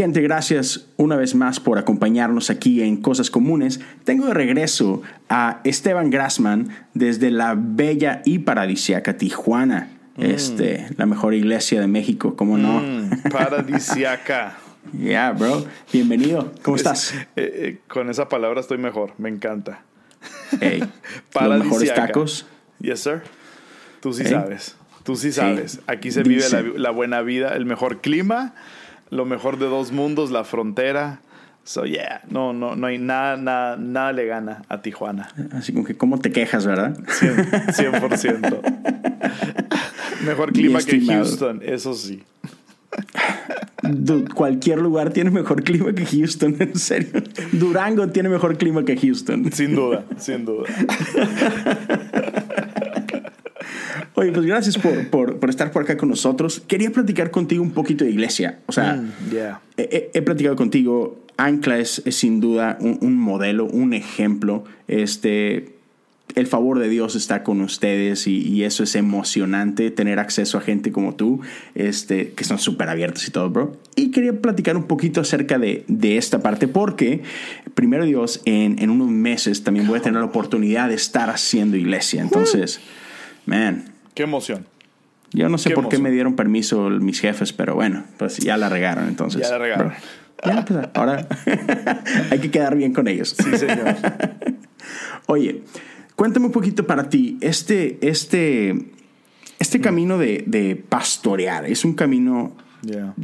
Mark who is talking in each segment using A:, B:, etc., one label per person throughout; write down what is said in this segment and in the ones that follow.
A: Gente, gracias una vez más por acompañarnos aquí en Cosas Comunes. Tengo de regreso a Esteban Grassman desde la bella y paradisiaca Tijuana, este, la mejor iglesia de México, ¿cómo no?
B: Mm, paradisiaca.
A: yeah, bro. Bienvenido. ¿Cómo estás?
B: Eh, eh, con esa palabra estoy mejor, me encanta.
A: Hey, los mejores tacos.
B: Yes, sir. Tú sí sabes. Tú sí sabes. Aquí se vive la, la buena vida, el mejor clima lo mejor de dos mundos, la frontera. So yeah, no, no, no hay nada, nada, nada le gana a Tijuana.
A: Así como que cómo te quejas, ¿verdad?
B: 100%. mejor clima que Houston, eso sí.
A: cualquier lugar tiene mejor clima que Houston, en serio. Durango tiene mejor clima que Houston.
B: Sin duda, sin duda.
A: Oye, pues gracias por, por, por, estar por acá con nosotros. Quería platicar contigo un poquito de iglesia. O sea,
B: mm,
A: he, he, platicado contigo. Ancla es, es sin duda un, un, modelo, un ejemplo. Este, el favor de Dios está con ustedes y, y eso es emocionante, tener acceso a gente como tú, este, que son súper abiertos y todo, bro. Y quería platicar un poquito acerca de, de esta parte porque, primero Dios, en, en, unos meses también voy a tener la oportunidad de estar haciendo iglesia. Entonces, man
B: Qué emoción.
A: Yo no sé por qué me dieron permiso mis jefes, pero bueno, pues ya la regaron entonces.
B: Ya la regaron.
A: ya, pues, ahora hay que quedar bien con ellos.
B: Sí, señor.
A: Oye, cuéntame un poquito para ti, este, este, este mm. camino de, de, pastorear, es un camino
B: yeah.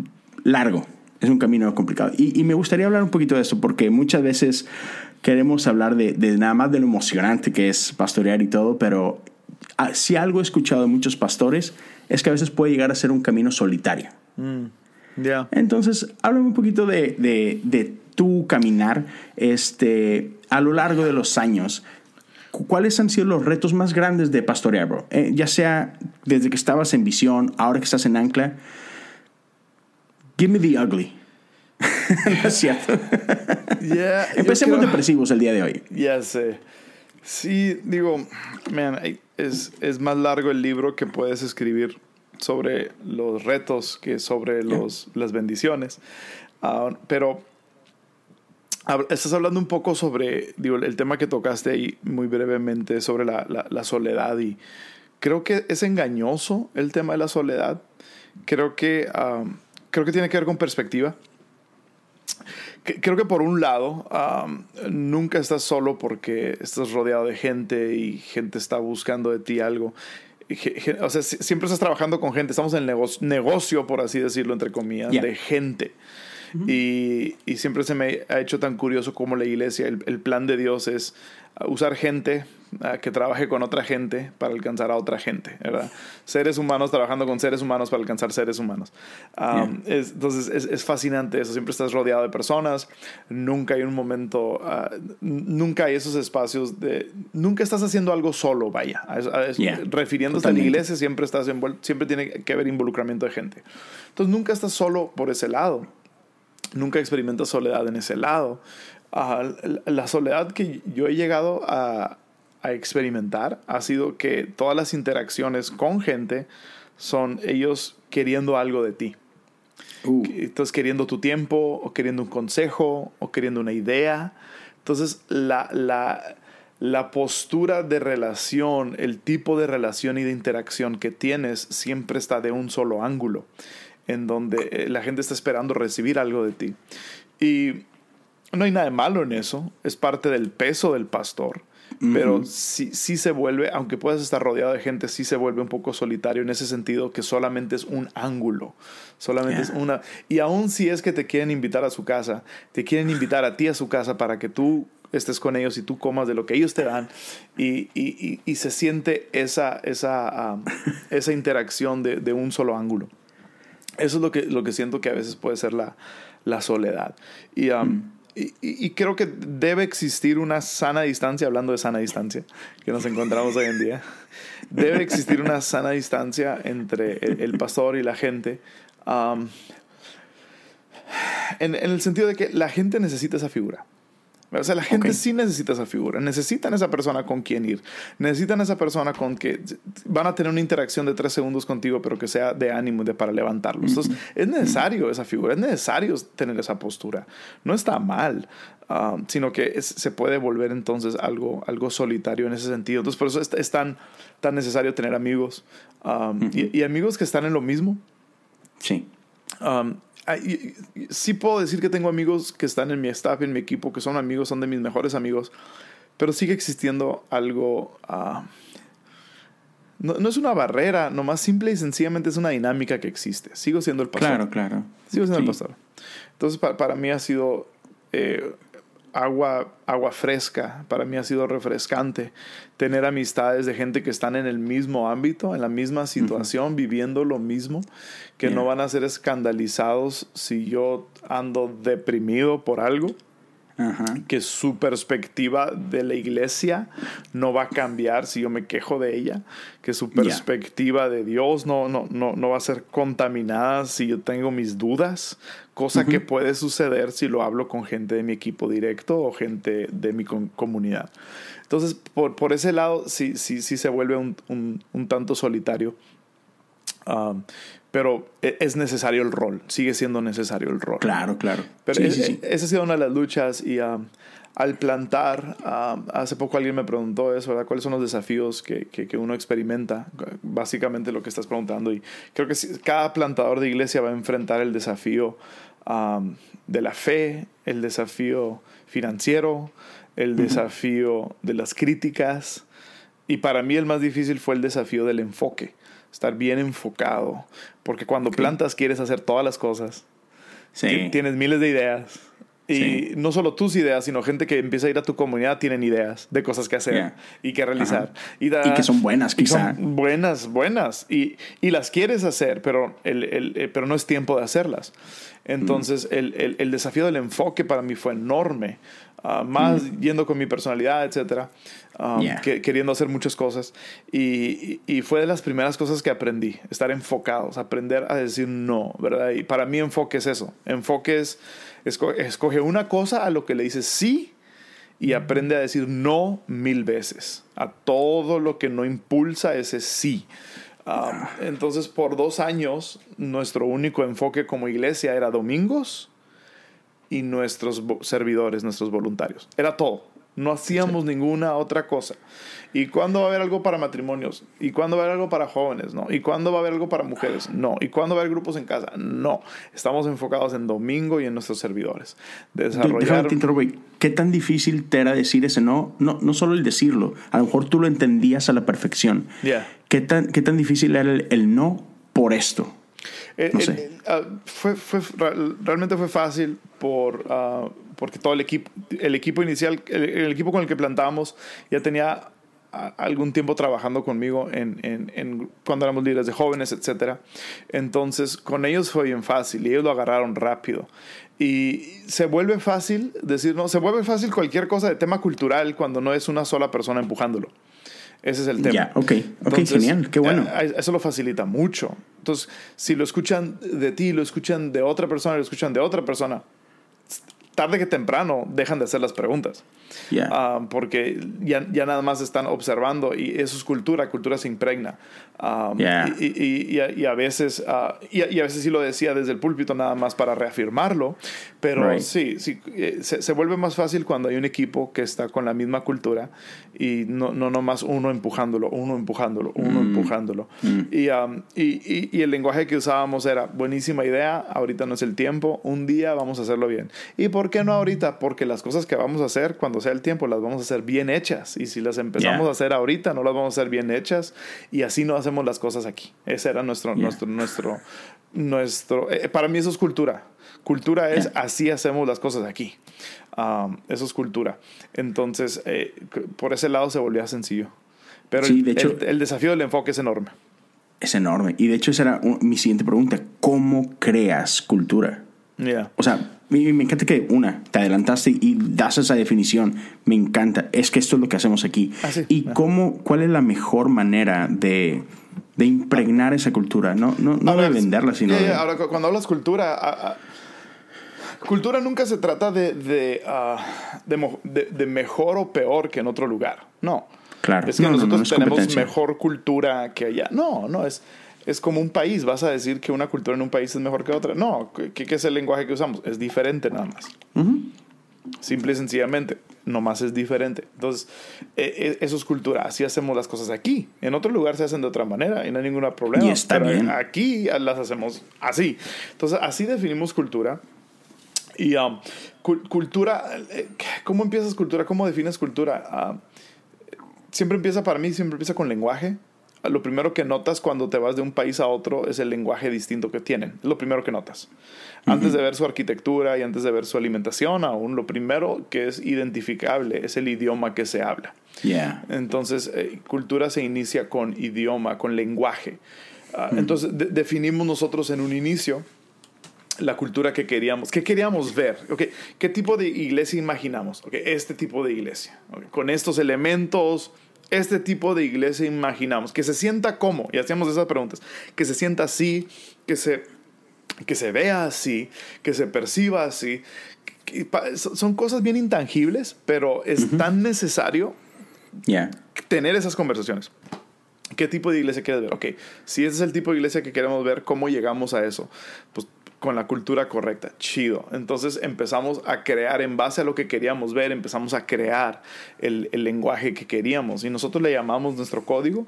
A: largo, es un camino complicado. Y, y, me gustaría hablar un poquito de eso, porque muchas veces queremos hablar de, de nada más de lo emocionante que es pastorear y todo, pero si algo he escuchado de muchos pastores es que a veces puede llegar a ser un camino solitario.
B: Mm, yeah.
A: Entonces, háblame un poquito de, de, de, tu caminar este, a lo largo de los años. ¿Cuáles han sido los retos más grandes de pastorear, bro? Eh, ya sea desde que estabas en visión, ahora que estás en ancla. Give me the ugly. no es cierto.
B: Yeah,
A: Empecemos creo... depresivos el día de hoy.
B: Ya sé. Sí, digo, man, es, es, más largo el libro que puedes escribir sobre los retos que sobre los, las bendiciones. Uh, pero estás hablando un poco sobre digo, el tema que tocaste ahí muy brevemente sobre la, la, la, soledad y creo que es engañoso el tema de la soledad. Creo que, uh, creo que tiene que ver con perspectiva creo que por un lado, um, nunca estás solo porque estás rodeado de gente y gente está buscando de ti algo. O sea, siempre estás trabajando con gente. Estamos en el negocio, negocio por así decirlo, entre comillas, yeah. de gente. Uh -huh. y, y, siempre se me ha hecho tan curioso como la iglesia, el, el plan de Dios es usar gente uh, que trabaje con otra gente para alcanzar a otra gente, ¿verdad? Seres humanos trabajando con seres humanos para alcanzar seres humanos. Um, yeah. es, entonces es, es, fascinante eso, siempre estás rodeado de personas, nunca hay un momento, uh, nunca hay esos espacios de, nunca estás haciendo algo solo, vaya,
A: yeah.
B: refiriéndose a la iglesia, siempre, estás envuelto, siempre tiene que haber involucramiento de gente. Entonces nunca estás solo por ese lado, nunca experimentas soledad en ese lado. Uh, la soledad que yo he llegado a, a, experimentar ha sido que todas las interacciones con gente son ellos queriendo algo de ti.
A: Uh.
B: Entonces queriendo tu tiempo, o queriendo un consejo, o queriendo una idea. Entonces la, la, la postura de relación, el tipo de relación y de interacción que tienes siempre está de un solo ángulo, en donde eh, la gente está esperando recibir algo de ti. Y no hay nada de malo en eso, es parte del peso del pastor. Uh -huh. Pero sí, sí se vuelve, aunque puedas estar rodeado de gente, sí se vuelve un poco solitario en ese sentido que solamente es un ángulo, solamente yeah. es una... Y aún si es que te quieren invitar a su casa, te quieren invitar a ti a su casa para que tú estés con ellos y tú comas de lo que ellos te dan y, y, y, y se siente esa, esa, um, esa interacción de, de, un solo ángulo. Eso es lo que, lo que siento que a veces puede ser la, la soledad. Y... Um, mm y, creo que debe existir una sana distancia, hablando de sana distancia, que nos encontramos hoy en día. Debe existir una sana distancia entre el, pastor y la gente. en, el sentido de que la gente necesita esa figura. O sea, la gente sí necesita esa figura, necesitan esa persona con quien ir, necesitan esa persona con que van a tener una interacción de tres segundos contigo, pero que sea de ánimo y de para levantarlos. Entonces, es necesario esa figura, es necesario tener esa postura. No está mal, um, sino que se puede volver entonces algo, algo solitario en ese sentido. Entonces, por eso es, tan, tan necesario tener amigos um, y, amigos que están en lo mismo.
A: Sí.
B: Um, sí puedo decir que tengo amigos que están en mi staff, en mi equipo, que son amigos, son de mis mejores amigos, pero sigue existiendo algo... Ah, no, es una barrera, nomás simple y sencillamente es una dinámica que existe. Sigo siendo el pastor.
A: Claro, claro.
B: Sigo siendo el pastor. Entonces, para, mí ha sido eh, agua, agua fresca, para mí ha sido refrescante tener amistades de gente que están en el mismo ámbito, en la misma situación, viviendo lo mismo, que no van a ser escandalizados si yo ando deprimido por algo. que su perspectiva de la iglesia no va a cambiar si yo me quejo de ella, que su perspectiva de Dios no, no, no, no, va a ser contaminada si yo tengo mis dudas, cosa que puede suceder si lo hablo con gente de mi equipo directo o gente de mi comunidad. Entonces, por, por, ese lado, sí, sí, sí se vuelve un, un, un tanto solitario. Um, pero e, es necesario el rol, sigue siendo necesario el rol.
A: Claro, claro.
B: Pero esa ha sido una de las luchas y um, al plantar, um, hace poco alguien me preguntó eso, ¿verdad? ¿Cuáles son los desafíos que, que, uno experimenta? Básicamente lo que estás preguntando y creo que cada plantador de iglesia va a enfrentar el desafío um, de la fe, el desafío financiero, el desafío de las críticas y para mí el más difícil fue el desafío del enfoque estar bien enfocado, porque cuando plantas quieres hacer todas las cosas. Sí. Tienes miles de ideas. Y no solo tus ideas, sino gente que empieza a ir a tu comunidad tienen ideas de cosas que hacer y que realizar.
A: Y, que son buenas, quizá.
B: buenas, buenas. Y, y, las quieres hacer, pero, el, el, eh, pero no es tiempo de hacerlas. Entonces, mm. el, el, desafío del enfoque para mí fue enorme. Ah, más mm. yendo con mi personalidad, etcétera, um, queriendo hacer muchas cosas. Y, y, fue de las primeras cosas que aprendí, estar enfocados, aprender a decir no, ¿verdad? Y para mí enfoque es eso. Enfoque es, escoge una cosa a lo que le dices sí y aprende a decir no mil veces a todo lo que no impulsa ese sí. Um, entonces, por dos años, nuestro único enfoque como iglesia era domingos y nuestros servidores, nuestros voluntarios. Era todo. No hacíamos ninguna otra cosa. ¿Y cuándo va a haber algo para matrimonios? ¿Y cuándo va a haber algo para jóvenes? No. ¿Y cuándo va a haber algo para mujeres? No. ¿Y cuándo va a haber grupos en casa? No. Estamos enfocados en domingo y en nuestros servidores.
A: Desarrollar... ¿Qué tan difícil te era decir ese no? No, no solo el decirlo. A lo mejor tú lo entendías a la perfección. ¿Qué, tan, ¿Qué tan difícil era el no por esto?
B: Eh, no sé. Ah, fue, fue, realmente fue fácil por, uh, porque todo el equipo, el equipo inicial, el, equipo con el que plantábamos ya tenía algún tiempo trabajando conmigo en, en, en, cuando éramos líderes de jóvenes, etc. Entonces, con ellos fue bien fácil y ellos lo agarraron rápido. Y se vuelve fácil decir, no, se vuelve fácil cualquier cosa de tema cultural cuando no es una sola persona empujándolo. Ese es el tema.
A: Ya, ok, ok, genial, qué bueno.
B: Eso lo facilita mucho. Entonces, si lo escuchan de ti, lo escuchan de otra persona, lo escuchan de otra persona, tarde que temprano dejan de hacer las preguntas. Ah, porque ya, ya, nada más están observando y eso es cultura, cultura se impregna. Ah, y, y, y, a, veces, uh, y, a veces sí lo decía desde el púlpito nada más para reafirmarlo, pero sí, sí eh, se, se, vuelve más fácil cuando hay un equipo que está con la misma cultura y no, no nomás uno empujándolo, uno empujándolo, uno mm. empujándolo. Mm. Um, y, y, el lenguaje que usábamos era buenísima idea, ahorita no es el tiempo, un día vamos a hacerlo bien. ¿Y por qué no ahorita? Porque las cosas que vamos a hacer cuando sea el tiempo las vamos a hacer bien hechas. Y si las empezamos a hacer ahorita, no las vamos a hacer bien hechas. Y así no hacemos las cosas aquí. Ese era nuestro, nuestro, nuestro, nuestro. Eh, para mí eso es cultura. Cultura es así hacemos las cosas aquí. Um, eso es cultura. Entonces, eh, por ese lado se volvía sencillo. Pero el, de hecho, el, desafío del enfoque es enorme.
A: Es enorme. Y de hecho, esa era mi siguiente pregunta. ¿Cómo creas cultura?
B: Yeah.
A: O sea, me, me encanta que, una, te adelantaste y das esa definición. Me encanta. Es que esto es lo que hacemos aquí.
B: Ah, sí.
A: ¿Y cómo, cuál es la mejor manera de, de impregnar esa cultura? No, no, no de venderla, sino
B: yeah,
A: de...
B: yeah, Ahora, cu- cuando hablas cultura, cultura nunca se trata de, de, de mo- de- de mejor o peor que en otro lugar. No.
A: Claro.
B: Es que
A: No, no, no,
B: nosotros
A: no es
B: tenemos mejor cultura que allá. No, no, es, es como un país. ¿Vas a decir que una cultura en un país es mejor que otra? No, ¿qué, qué es el lenguaje que usamos? Es diferente nada más. Simple y sencillamente, nomás es diferente. Entonces, eh, eso es cultura. Así hacemos las cosas aquí. En otro lugar se hacen de otra manera y no hay ningún problema.
A: Y está
B: Pero
A: bien.
B: Aquí las hacemos así. Entonces, así definimos cultura. Y um, cul- cultura, eh, ¿cómo empiezas cultura? ¿Cómo defines cultura? Ah, siempre empieza para mí, siempre empieza con lenguaje. Lo primero que notas cuando te vas de un país a otro es el lenguaje distinto que tienen. Es lo primero que notas. Antes de ver su arquitectura y antes de ver su alimentación, aún lo primero que es identificable es el idioma que se habla.
A: Yeah.
B: Entonces, eh, cultura se inicia con idioma, con lenguaje. Ah, Entonces, de- definimos nosotros en un inicio la cultura que queríamos, qué queríamos ver, okay, qué tipo de iglesia imaginamos, okay, este tipo de iglesia, okay, con estos elementos, este tipo de iglesia imaginamos, que se sienta como, y hacíamos esas preguntas, que se sienta así, que se, que se vea así, que se perciba así, que- pa- son cosas bien intangibles, pero es tan necesario
A: Yeah.
B: tener esas conversaciones. ¿Qué tipo de iglesia quieres ver? Ok, si ese es el tipo de iglesia que queremos ver, ¿cómo llegamos a eso? Pues con la cultura correcta, chido. Entonces empezamos a crear en base a lo que queríamos ver, empezamos a crear el, el lenguaje que queríamos. Y nosotros le llamamos nuestro código,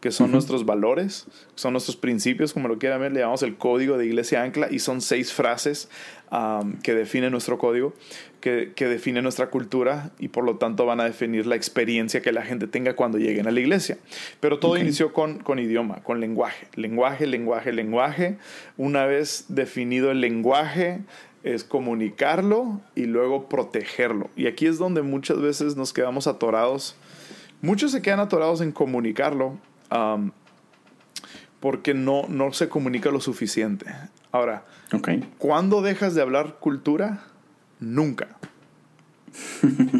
B: que son nuestros valores, son nuestros principios, como lo quieran ver, le llamamos el código de Iglesia Ancla y son seis frases um, que definen nuestro código, que, que definen nuestra cultura y por lo tanto van a definir la experiencia que la gente tenga cuando lleguen a la iglesia. Pero todo
A: Ok.
B: inició con, con idioma, con lenguaje, lenguaje, lenguaje, lenguaje. Una vez definido el lenguaje, es comunicarlo y luego protegerlo. Y aquí es donde muchas veces nos quedamos atorados. Muchos se quedan atorados en comunicarlo um, porque no, no se comunica lo suficiente. Ahora,
A: Ok.
B: ¿cuándo dejas de hablar cultura? Nunca.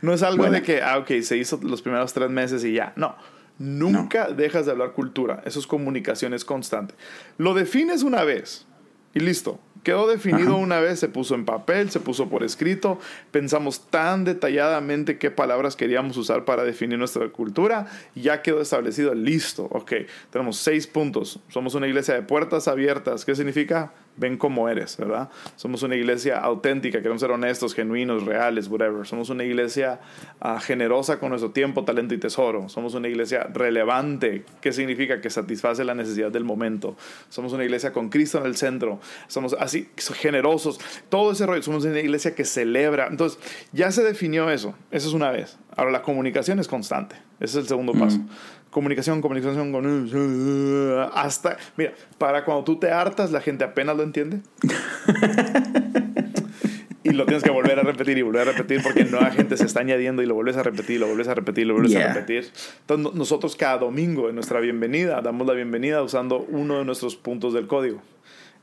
B: No es algo
A: Buena.
B: de que, ah, ok, se hizo los primeros tres meses y ya. No. Nunca dejas de hablar cultura. Eso es comunicación, es constante. Lo defines una vez y listo. Quedó definido
A: Ajá.
B: una vez, se puso en papel, se puso por escrito. Pensamos tan detalladamente qué palabras queríamos usar para definir nuestra cultura. Ya quedó establecido, listo. Ok, tenemos seis puntos. Somos una iglesia de puertas abiertas. ¿Qué significa? Ven como eres, ¿verdad? Somos una iglesia auténtica, queremos ser honestos, genuinos, reales, whatever. Somos una iglesia ah, generosa con nuestro tiempo, talento y tesoro. Somos una iglesia relevante. ¿Qué significa? Que satisface la necesidad del momento. Somos una iglesia con Cristo en el centro. Somos así, generosos. Todo ese rollo. Somos una iglesia que celebra. Entonces, ya se definió eso. Eso es una vez. Ahora, la comunicación es constante. Ese es el segundo paso. Comunicación, comunicación con... Hasta... Mira, para cuando tú te hartas, la gente apenas lo entiende. y lo tienes que volver a repetir y volver a repetir porque nueva gente se está añadiendo y lo vuelves a repetir, lo vuelves a repetir, lo vuelves
A: Yeah.
B: a repetir. Entonces no- nosotros cada domingo en nuestra bienvenida damos la bienvenida usando uno de nuestros puntos del código.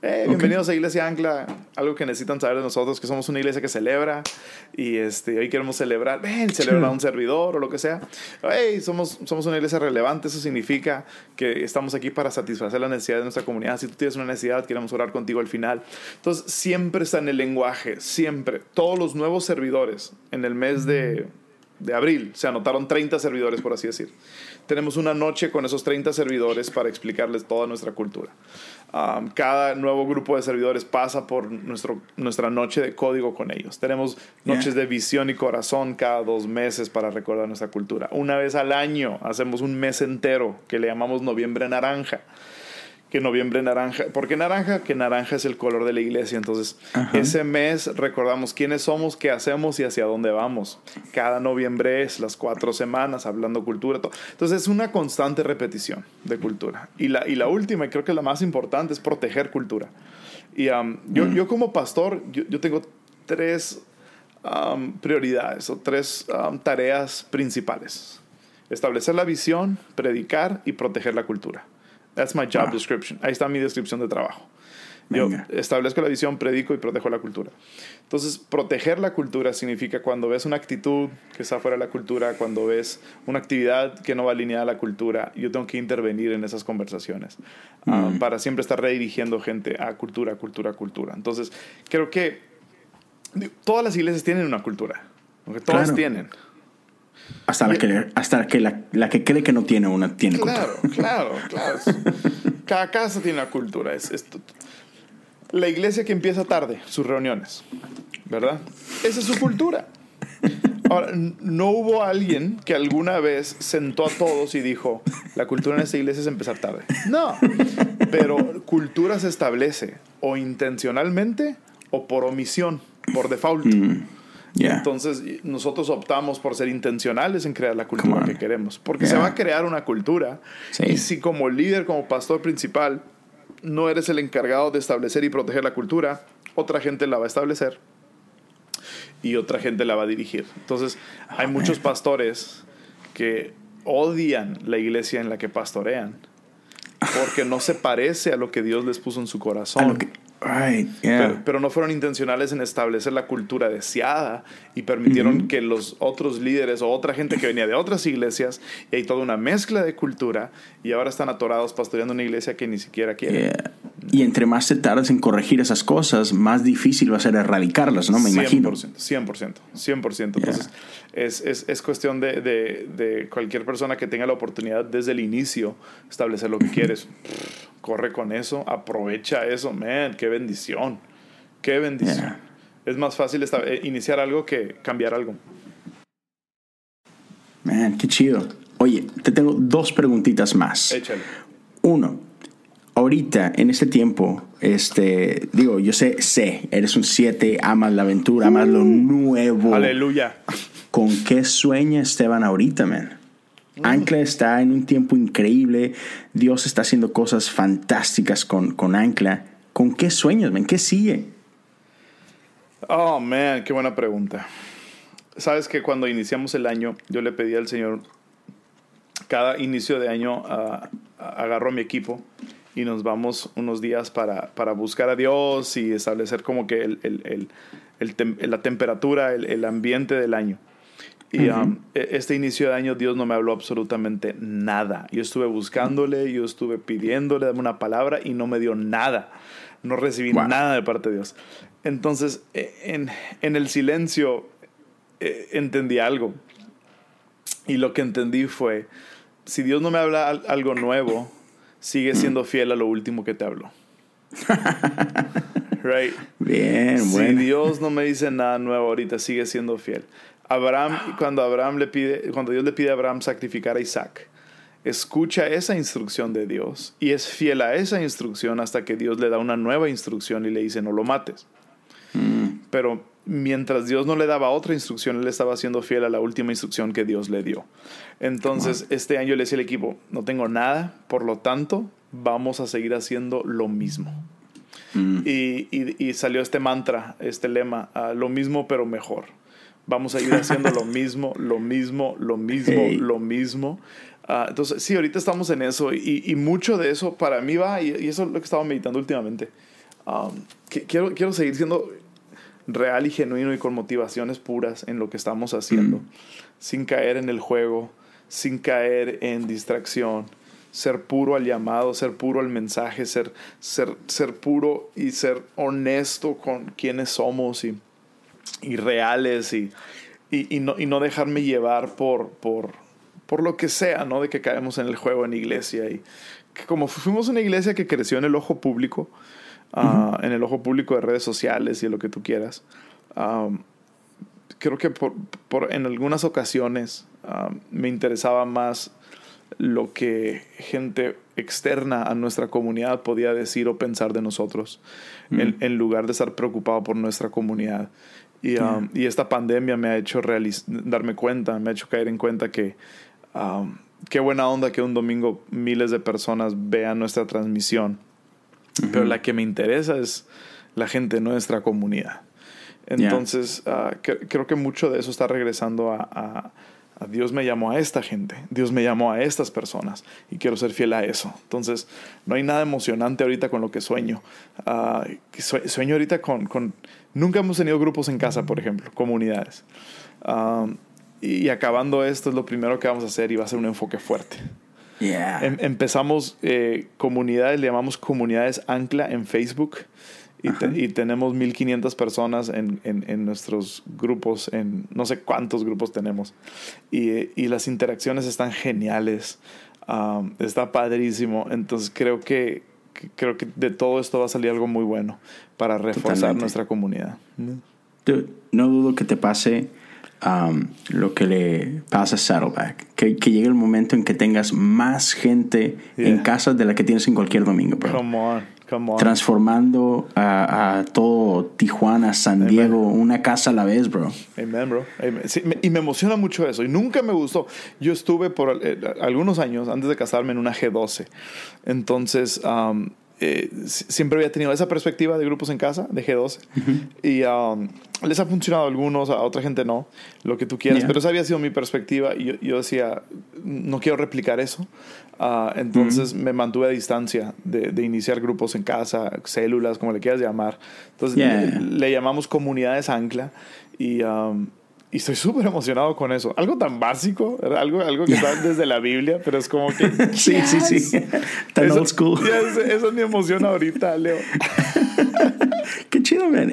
B: Eh, bienvenidos a Iglesia Ancla, algo que necesitan saber de nosotros, que somos una iglesia que celebra y este, hoy queremos celebrar, ven, celebra a un servidor o lo que sea. Hey, somos, somos una iglesia relevante, eso significa que estamos aquí para satisfacer la necesidad de nuestra comunidad. Si tú tienes una necesidad, queremos orar contigo al final. Entonces, siempre está en el lenguaje, siempre. Todos los nuevos servidores en el mes de, de abril, se anotaron 30 servidores, por así decir. Tenemos una noche con esos 30 servidores para explicarles toda nuestra cultura. Um, cada nuevo grupo de servidores pasa por nuestro, nuestra noche de código con ellos. Tenemos noches de visión y corazón cada dos meses para recordar nuestra cultura. Una vez al año hacemos un mes entero que le llamamos noviembre naranja. Que noviembre naranja. ¿Por qué naranja? Que naranja es el color de la iglesia. Entonces,
A: Ajá.
B: ese mes recordamos quiénes somos, qué hacemos y hacia dónde vamos. Cada noviembre es las cuatro semanas hablando cultura. to- Entonces, es una constante repetición de cultura. Y la, y la última, y creo que la más importante, es proteger cultura. Y um, yo, yo como pastor, yo, yo tengo tres um, prioridades o tres um, tareas principales. Establecer la visión, predicar y proteger la cultura. That's my job
A: Ah.
B: description. Ahí está mi descripción de trabajo. Yo
A: Venga.
B: establezco la visión, predico y protejo la cultura. Entonces, proteger la cultura significa cuando ves una actitud que está fuera de la cultura, cuando ves una actividad que no va alineada a la cultura, yo tengo que intervenir en esas conversaciones ah, para siempre estar redirigiendo gente a cultura, cultura, cultura. Entonces, creo que todas las iglesias tienen una cultura. Todas
A: Claro.
B: tienen.
A: Hasta, la que, hasta que la, la que cree que no tiene una tiene
B: Claro,
A: cultura.
B: claro, claro. Cada casa tiene una cultura. Es, es- la iglesia que empieza tarde, sus reuniones, ¿verdad? Esa es su cultura. Ahora, no hubo alguien que alguna vez sentó a todos y dijo, la cultura en esta iglesia es empezar tarde. No, pero cultura se establece o intencionalmente o por omisión, por default.
A: Yeah.
B: Entonces, nosotros optamos por ser intencionales en crear la cultura que queremos. Porque
A: Yeah.
B: se va a crear una cultura.
A: Sí.
B: Y si como líder, como pastor principal, no eres el encargado de establecer y proteger la cultura, otra gente la va a establecer y otra gente la va a dirigir. Entonces, hay muchos pastores que odian la iglesia en la que pastorean porque no se parece a lo que Dios les puso en su corazón.
A: A lo que- right, yeah.
B: Pero, pero no fueron intencionales en establecer la cultura deseada y permitieron que los otros líderes o otra gente que venía de otras iglesias y hay toda una mezcla de cultura y ahora están atorados pastoreando una iglesia que ni siquiera quieren.
A: Yeah. Y entre más te tardes en corregir esas cosas, más difícil va a ser erradicarlas, ¿no? Me imagino.
B: 100%, 100%, 100%. Entonces, es, es, es cuestión de, de, de cualquier persona que tenga la oportunidad desde el inicio establecer lo que quieres. Corre con eso, aprovecha eso, man, qué bendición, qué bendición.
A: Yeah.
B: Es más fácil eh, iniciar algo que cambiar algo.
A: Man, qué chido. Oye, te tengo dos preguntitas más.
B: Échale.
A: Uno, ahorita, en este tiempo, este, digo, yo sé, sé, eres un 7, amas la aventura, amas lo nuevo.
B: Aleluya.
A: ¿Con qué sueña Esteban ahorita, man? Ancla está en un tiempo increíble. Dios está haciendo cosas fantásticas con, con Ancla. ¿Con qué sueños, man? ¿Qué sigue?
B: Oh, man, qué buena pregunta. Sabes que cuando iniciamos el año, yo le pedí al Señor, cada inicio de año, ah, agarro a mi equipo y nos vamos unos días para, para buscar a Dios y establecer como que el, el- el- tem- la temperatura, el, ambiente del año. Y um, e- este inicio de año Dios no me habló absolutamente nada. Yo estuve buscándole, yo estuve pidiéndole, dame una palabra y no me dio nada. No recibí
A: Wow.
B: nada de parte de Dios. Entonces, e- en, en el silencio eh, entendí algo. Y lo que entendí fue, si Dios no me habla al- algo nuevo, sigue siendo fiel a lo último que te habló. right?
A: Bien,
B: Si
A: bueno.
B: Dios no me dice nada nuevo ahorita, sigue siendo fiel. Abraham, cuando Abraham le pide, cuando Dios le pide a Abraham sacrificar a Isaac, escucha esa instrucción de Dios y es fiel a esa instrucción hasta que Dios le da una nueva instrucción y le dice no lo mates. Pero mientras Dios no le daba otra instrucción, él estaba siendo fiel a la última instrucción que Dios le dio. Entonces, este año le decía al equipo, no tengo nada, por lo tanto, vamos a seguir haciendo lo mismo. Y, y- y salió este mantra, este lema, ah, lo mismo pero mejor. Vamos a ir haciendo lo mismo, lo mismo, lo mismo,
A: Hey.
B: lo mismo. Ah, entonces, sí, ahorita estamos en eso y, y mucho de eso para mí va, y, y eso es lo que estaba meditando últimamente. Um, que- quiero, quiero seguir siendo real y genuino y con motivaciones puras en lo que estamos haciendo, sin caer en el juego, sin caer en distracción, ser puro al llamado, ser puro al mensaje, ser, ser, ser puro y ser honesto con quienes somos y, y reales y, y, y no, y no dejarme llevar por, por, por lo que sea, ¿no? De que caemos en el juego en iglesia y que como fuimos una iglesia que creció en el ojo público, ah, en el ojo público de redes sociales y de lo que tú quieras, creo que por, por- en algunas ocasiones me interesaba más lo que gente externa a nuestra comunidad podía decir o pensar de nosotros, en, en lugar de estar preocupado por nuestra comunidad. Y, um, y esta pandemia me ha hecho darme cuenta, me ha hecho caer en cuenta que um, qué buena onda que un domingo miles de personas vean nuestra transmisión, pero la que me interesa es la gente de nuestra comunidad. Entonces, ah, cre- creo que mucho de eso está regresando a, a- Dios me llamó a esta gente, Dios me llamó a estas personas y quiero ser fiel a eso. Entonces, no hay nada emocionante ahorita con lo que sueño. Ah, sueño ahorita con, con, Nunca hemos tenido grupos en casa, por ejemplo, comunidades. Ah, y acabando esto es lo primero que vamos a hacer y va a ser un enfoque fuerte. Em, empezamos eh, comunidades, le llamamos comunidades ancla en Facebook y, tenemos 1500 personas en, en, nuestros grupos, en no sé cuántos grupos tenemos. Y, y las interacciones están geniales, está padrísimo. Entonces creo que, creo que de todo esto va a salir algo muy bueno para reforzar nuestra comunidad.
A: no dudo que te pase lo que le pasa a Saddleback. Que, que, llegue el momento en que tengas más gente en casa de la que tienes en cualquier domingo, bro.
B: Come on, come on.
A: Transformando a, a, todo Tijuana, San Diego, una casa a la vez, bro.
B: Amen, bro. y me emociona mucho eso. Y nunca me gustó. Yo estuve por eh, algunos años antes de casarme en una G12. Entonces, eh, siempre había tenido esa perspectiva de grupos en casa, de G12. Y um, les ha funcionado a algunos, a otra gente no, lo que tú quieras. Pero esa había sido mi perspectiva y yo, decía, no quiero replicar eso. Uh, entonces me mantuve a distancia de, de, iniciar grupos en casa, células, como le quieras llamar. Entonces le, le, llamamos comunidades ancla. Y um, y estoy súper emocionado con eso. Algo tan básico, algo, algo que está desde la Biblia, pero es como que.
A: sí, sí, sí. Tan old school.
B: eso es mi emoción ahorita, Leo.
A: Qué chido, man.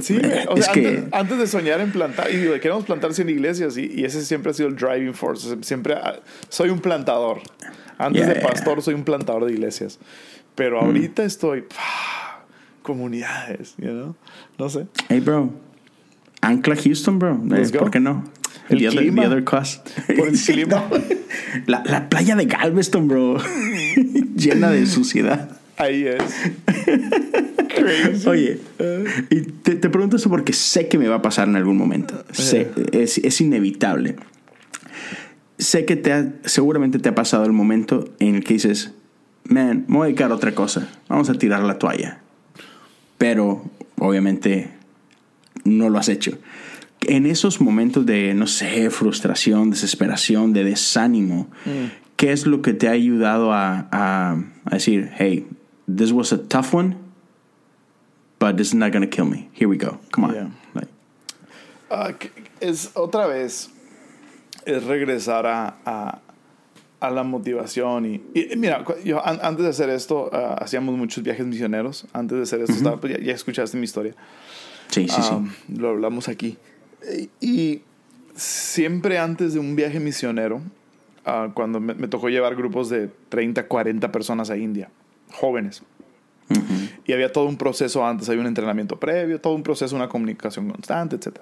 B: sí, o sea, antes, de soñar en plantar, y digo, queremos plantar 100 iglesias, y, ese siempre ha sido el driving force. Siempre ah, soy un plantador. Antes de pastor, soy un plantador de iglesias. Pero mm. ahorita estoy. comunidades, you know? No sé.
A: Hey, bro. Ancla Houston, bro. ¿Por qué no?
B: El the clima. Other, cost. Por el clima.
A: La, la, playa de Galveston, bro. Llena de suciedad.
B: Ahí es.
A: Oye, y te, te, pregunto eso porque sé que me va a pasar en algún momento. Sé, es, es, inevitable. Sé que te ha, seguramente te ha pasado el momento en el que dices, man, me voy a dedicar a otra cosa. Vamos a tirar la toalla. Pero, obviamente, no lo has hecho. En esos momentos de, no sé, frustración, desesperación, de desánimo, mm. ¿qué es lo que te ha ayudado a, a, decir, hey, this was a tough one, but this is not going to kill me. Here we go. Come on.
B: Ah, es otra vez, es regresar a, a, la motivación. Y, mira, yo antes de hacer esto, ah, hacíamos muchos viajes misioneros. Antes de hacer esto, pues, ya, escuchaste mi historia.
A: Sí, sí, sí.
B: Lo hablamos aquí. Y siempre antes de un viaje misionero, ah, cuando me, tocó llevar grupos de 30, 40 personas a India, jóvenes. Y había todo un proceso antes, había un entrenamiento previo, todo un proceso, una comunicación constante, etc.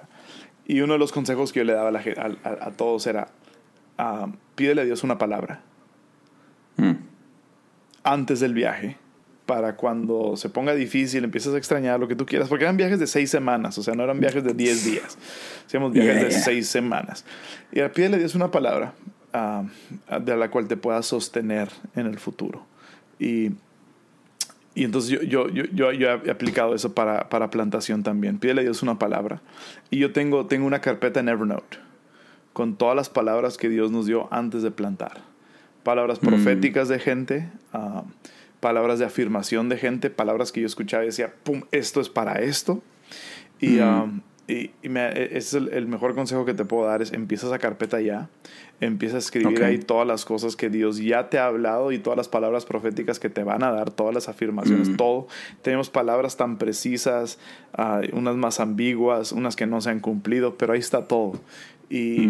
B: Y uno de los consejos que yo le daba a, todos era, uh, pídele a Dios una palabra mm. antes del viaje para cuando se ponga difícil, empiezas a extrañar lo que tú quieras, porque eran viajes de seis semanas, o sea, no eran viajes de diez días, hacíamos viajes de seis semanas. Y a pie le Dios una palabra ah, de la cual te puedas sostener en el futuro. Y, y entonces yo, yo, yo, yo, he aplicado eso para, para plantación también. Pídele a Dios una palabra. Y yo tengo, tengo una carpeta en Evernote con todas las palabras que Dios nos dio antes de plantar. Palabras mm. proféticas de gente. Uh, palabras de afirmación de gente, palabras que yo escuchaba y decía, ¡pum! Esto es para esto. Y, um, y, me, e, ese es el, mejor consejo que te puedo dar, es empieza esa carpeta ya, empieza a escribir ahí todas las cosas que Dios ya te ha hablado y todas las palabras proféticas que te van a dar, todas las afirmaciones, todo. Tenemos palabras tan precisas, uh, unas más ambiguas, unas que no se han cumplido, pero ahí está todo. Y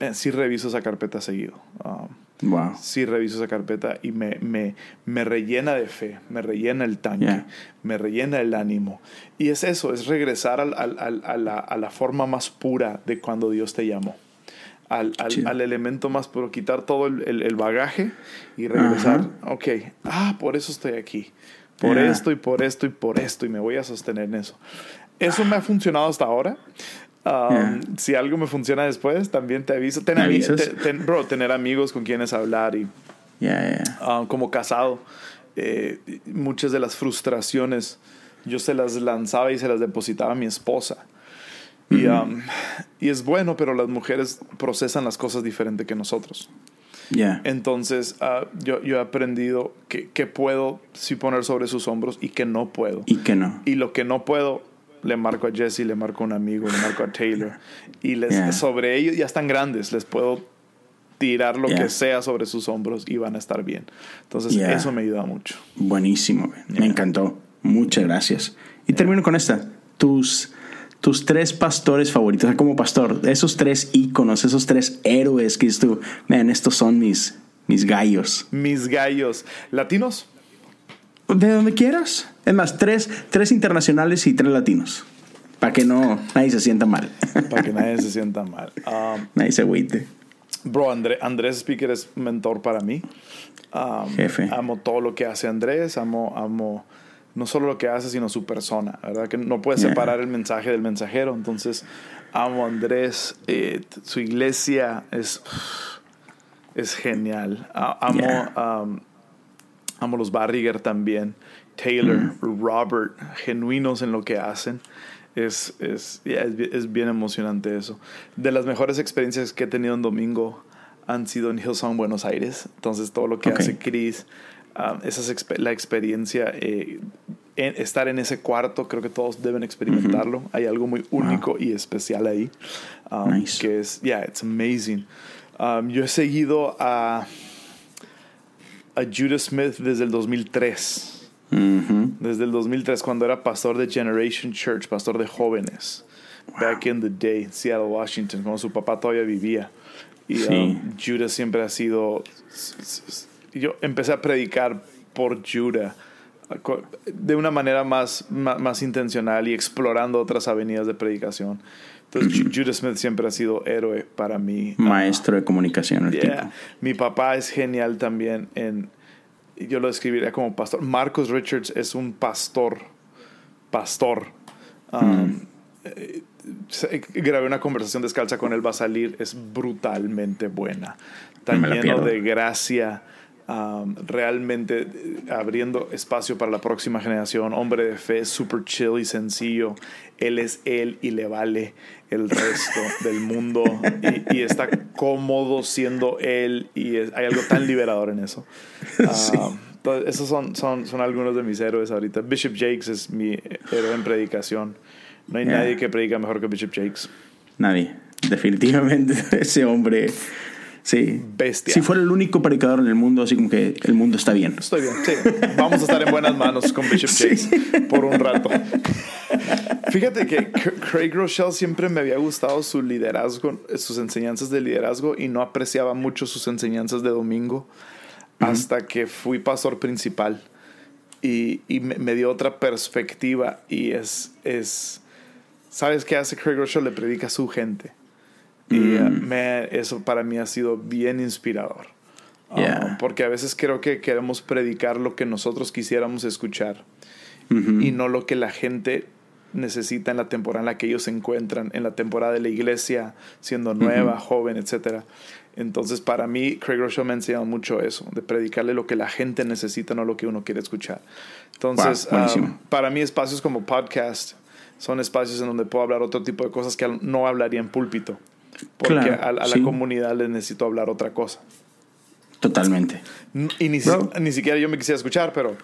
B: eh, sí reviso esa carpeta seguido. Um,
A: Wow.
B: Sí, reviso esa carpeta y me, me, me rellena de fe, me rellena el tanque, me rellena el ánimo. Y es eso, es regresar al, al, a, la, a, la, forma más pura de cuando Dios te llamó. Al, al elemento más puro, quitar todo el, el, bagaje y regresar. Ok, ah, por eso estoy aquí. Por esto y por esto y por esto y me voy a sostener en eso. Eso me ha funcionado hasta ahora. Um, si algo me funciona después, también te aviso. bro, tener amigos con quienes hablar y um, como casado, eh, muchas de las frustraciones yo se las lanzaba y se las depositaba a mi esposa. Y, um, y es bueno, pero las mujeres procesan las cosas diferente que nosotros.
A: Yeah.
B: Entonces, ah, yo, yo he aprendido que, que puedo sí poner sobre sus hombros y que no puedo.
A: Y que no.
B: Y lo que no puedo, le marco a Jesse, le marco a un amigo, le marco a Taylor. Y les,
A: Yeah.
B: sobre ellos ya están grandes, les puedo tirar lo
A: Yeah.
B: que sea sobre sus hombros y van a estar bien. Entonces,
A: Yeah.
B: eso me ayuda mucho.
A: Buenísimo, me encantó. Muchas gracias. Y termino con esta. Tus, tus tres pastores favoritos, o sea, como pastor, esos tres íconos, esos tres héroes que dices tú, man, estos son mis, mis gallos.
B: Mis gallos. ¿Latinos?
A: De donde quieras. Es más, tres, tres internacionales y tres latinos. Para que no nadie se sienta mal.
B: Para que nadie se sienta mal. Um,
A: nadie se agüite.
B: Bro, André- Andrés Speaker es mentor para mí. Um,
A: Jefe.
B: Amo todo lo que hace Andrés, amo, amo no solo lo que hace, sino su persona, ¿verdad? Que no puedes
A: Yeah.
B: separar el mensaje del mensajero. Entonces, amo a Andrés, eh, su iglesia es, es genial. Amo,
A: Yeah.
B: um, amo los Barriger también. Taylor, Robert, genuinos en lo que hacen. Es, es, yeah, es, bi- es bien emocionante eso. De las mejores experiencias que he tenido en domingo han sido en Hillsong, Buenos Aires. Entonces, todo lo que hace Chris, um, esa es la experiencia, eh, en- estar en ese cuarto, creo que todos deben experimentarlo. Hay algo muy único y especial ahí. um,
A: Nice.
B: Que es, yeah, it's amazing. Um, yo he seguido a, a Judah Smith desde el 2003
A: Ujú.
B: desde el 2003 cuando era pastor de Generation Church, pastor de jóvenes, back in the day, Seattle, Washington, cuando su papá todavía vivía. Y
A: Sí.
B: um, Judah siempre ha sido... Yo empecé a predicar por Judah de una manera más, más, más intencional y explorando otras avenidas de predicación. Entonces, Ju- Judah Smith siempre ha sido héroe para mí.
A: Maestro de comunicación, el
B: Yeah.
A: tipo.
B: Mi papá es genial también en yo lo describiría como pastor. Marcus Richards es un pastor, pastor. Um, eh, se- grabé una conversación descalza con él, va a salir, es brutalmente buena. Tan lleno de gracia, um, realmente eh, abriendo espacio para la próxima generación. Hombre de fe, super chill y sencillo. Él es él y le vale el resto del mundo y, y está cómodo siendo él y es- hay algo tan liberador en eso.
A: Sí.
B: Entonces, esos son, son, son algunos de mis héroes ahorita. Bishop Jakes es mi héroe en predicación. No hay
A: Yeah.
B: nadie que predica mejor que Bishop Jakes.
A: Nadie. Definitivamente ese hombre. Sí.
B: Bestia.
A: Si fuera el único predicador en el mundo, así como que el mundo está bien.
B: Estoy bien, sí. Vamos a estar en buenas manos con Bishop
A: Sí.
B: Jakes por un rato. Fíjate que Craig Rochelle siempre me había gustado su liderazgo, sus enseñanzas de liderazgo y no apreciaba mucho sus enseñanzas de domingo hasta que fui pastor principal y, y me, me dio otra perspectiva y es, es ¿sabes qué hace Craig Rochelle? Le predica a su gente. Y uh, me- eso para mí ha sido bien inspirador. Uh,
A: Yeah.
B: porque a veces creo que queremos predicar lo que nosotros quisiéramos escuchar
A: Ujú.
B: y no lo que la gente necesita en la temporada en la que ellos se encuentran, en la temporada de la iglesia, siendo nueva, joven, etc. Entonces, para mí, Craig Rochelle me ha enseñado mucho eso, de predicarle lo que la gente necesita, no lo que uno quiere escuchar. Entonces,
A: Wow,
B: um, para mí, espacios como podcast son espacios en donde puedo hablar otro tipo de cosas que no hablaría en púlpito. Porque
A: Claro,
B: a, a la
A: sí.
B: comunidad le necesito hablar otra cosa.
A: Totalmente.
B: Y ni, siquiera yo me quisiera escuchar, pero.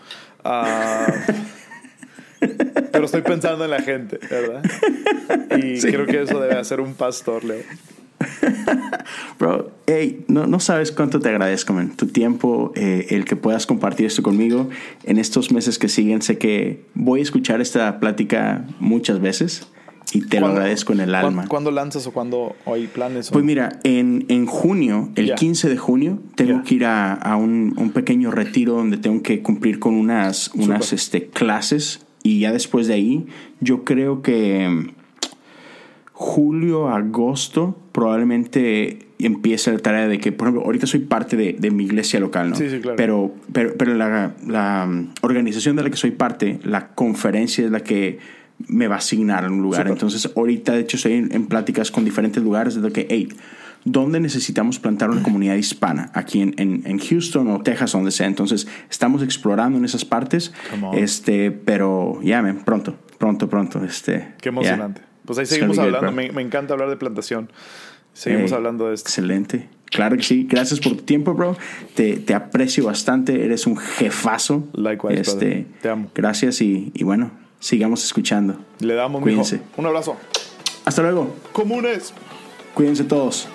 B: ah, pero estoy pensando en la gente, ¿verdad? Y
A: Sí.
B: creo que eso debe hacer un pastor, Leo.
A: Bro, hey, no, no sabes cuánto te agradezco, man. Tu tiempo, eh, el que puedas compartir esto conmigo en estos meses que siguen. Sé que voy a escuchar esta plática muchas veces y te lo
B: ¿Cuándo-
A: agradezco en el alma.
B: ¿Cuándo lanzas o cuándo hay planes? o-
A: Pues mira, en, en junio, el
B: Ya.
A: 15 de junio, tengo que ir a, a un, un pequeño retiro donde tengo que cumplir con unas, unas este, clases y ya después de ahí, yo creo que mm, julio, agosto, probablemente empiece la tarea de que, por ejemplo, ahorita soy parte de, de mi iglesia local, ¿no?
B: Sí, sí, claro.
A: Pero, pero, pero la, la mm, organización de la que soy parte, la conferencia es la que me va a asignar un lugar. Entonces, ahorita, de hecho, estoy en, pláticas con diferentes lugares desde que, hey, ¿dónde necesitamos plantar una comunidad hispana? Aquí en, en, Houston o Texas, donde sea. Entonces, estamos explorando en esas partes. Este, pero ya, yeah, pronto, pronto, pronto. Este,
B: Qué emocionante. Pues ahí seguimos hablando. Me, me, encanta hablar de plantación. Seguimos hablando de esto.
A: Excelente. Claro que sí. Gracias por tu tiempo, bro. Te, te aprecio bastante. Eres un jefazo.
B: Likewise,
A: este,
B: brother. Te amo.
A: Gracias y, y bueno, sigamos escuchando.
B: Le damos,
A: Cuídense.
B: Un abrazo.
A: Hasta luego.
B: Comunes.
A: Cuídense todos.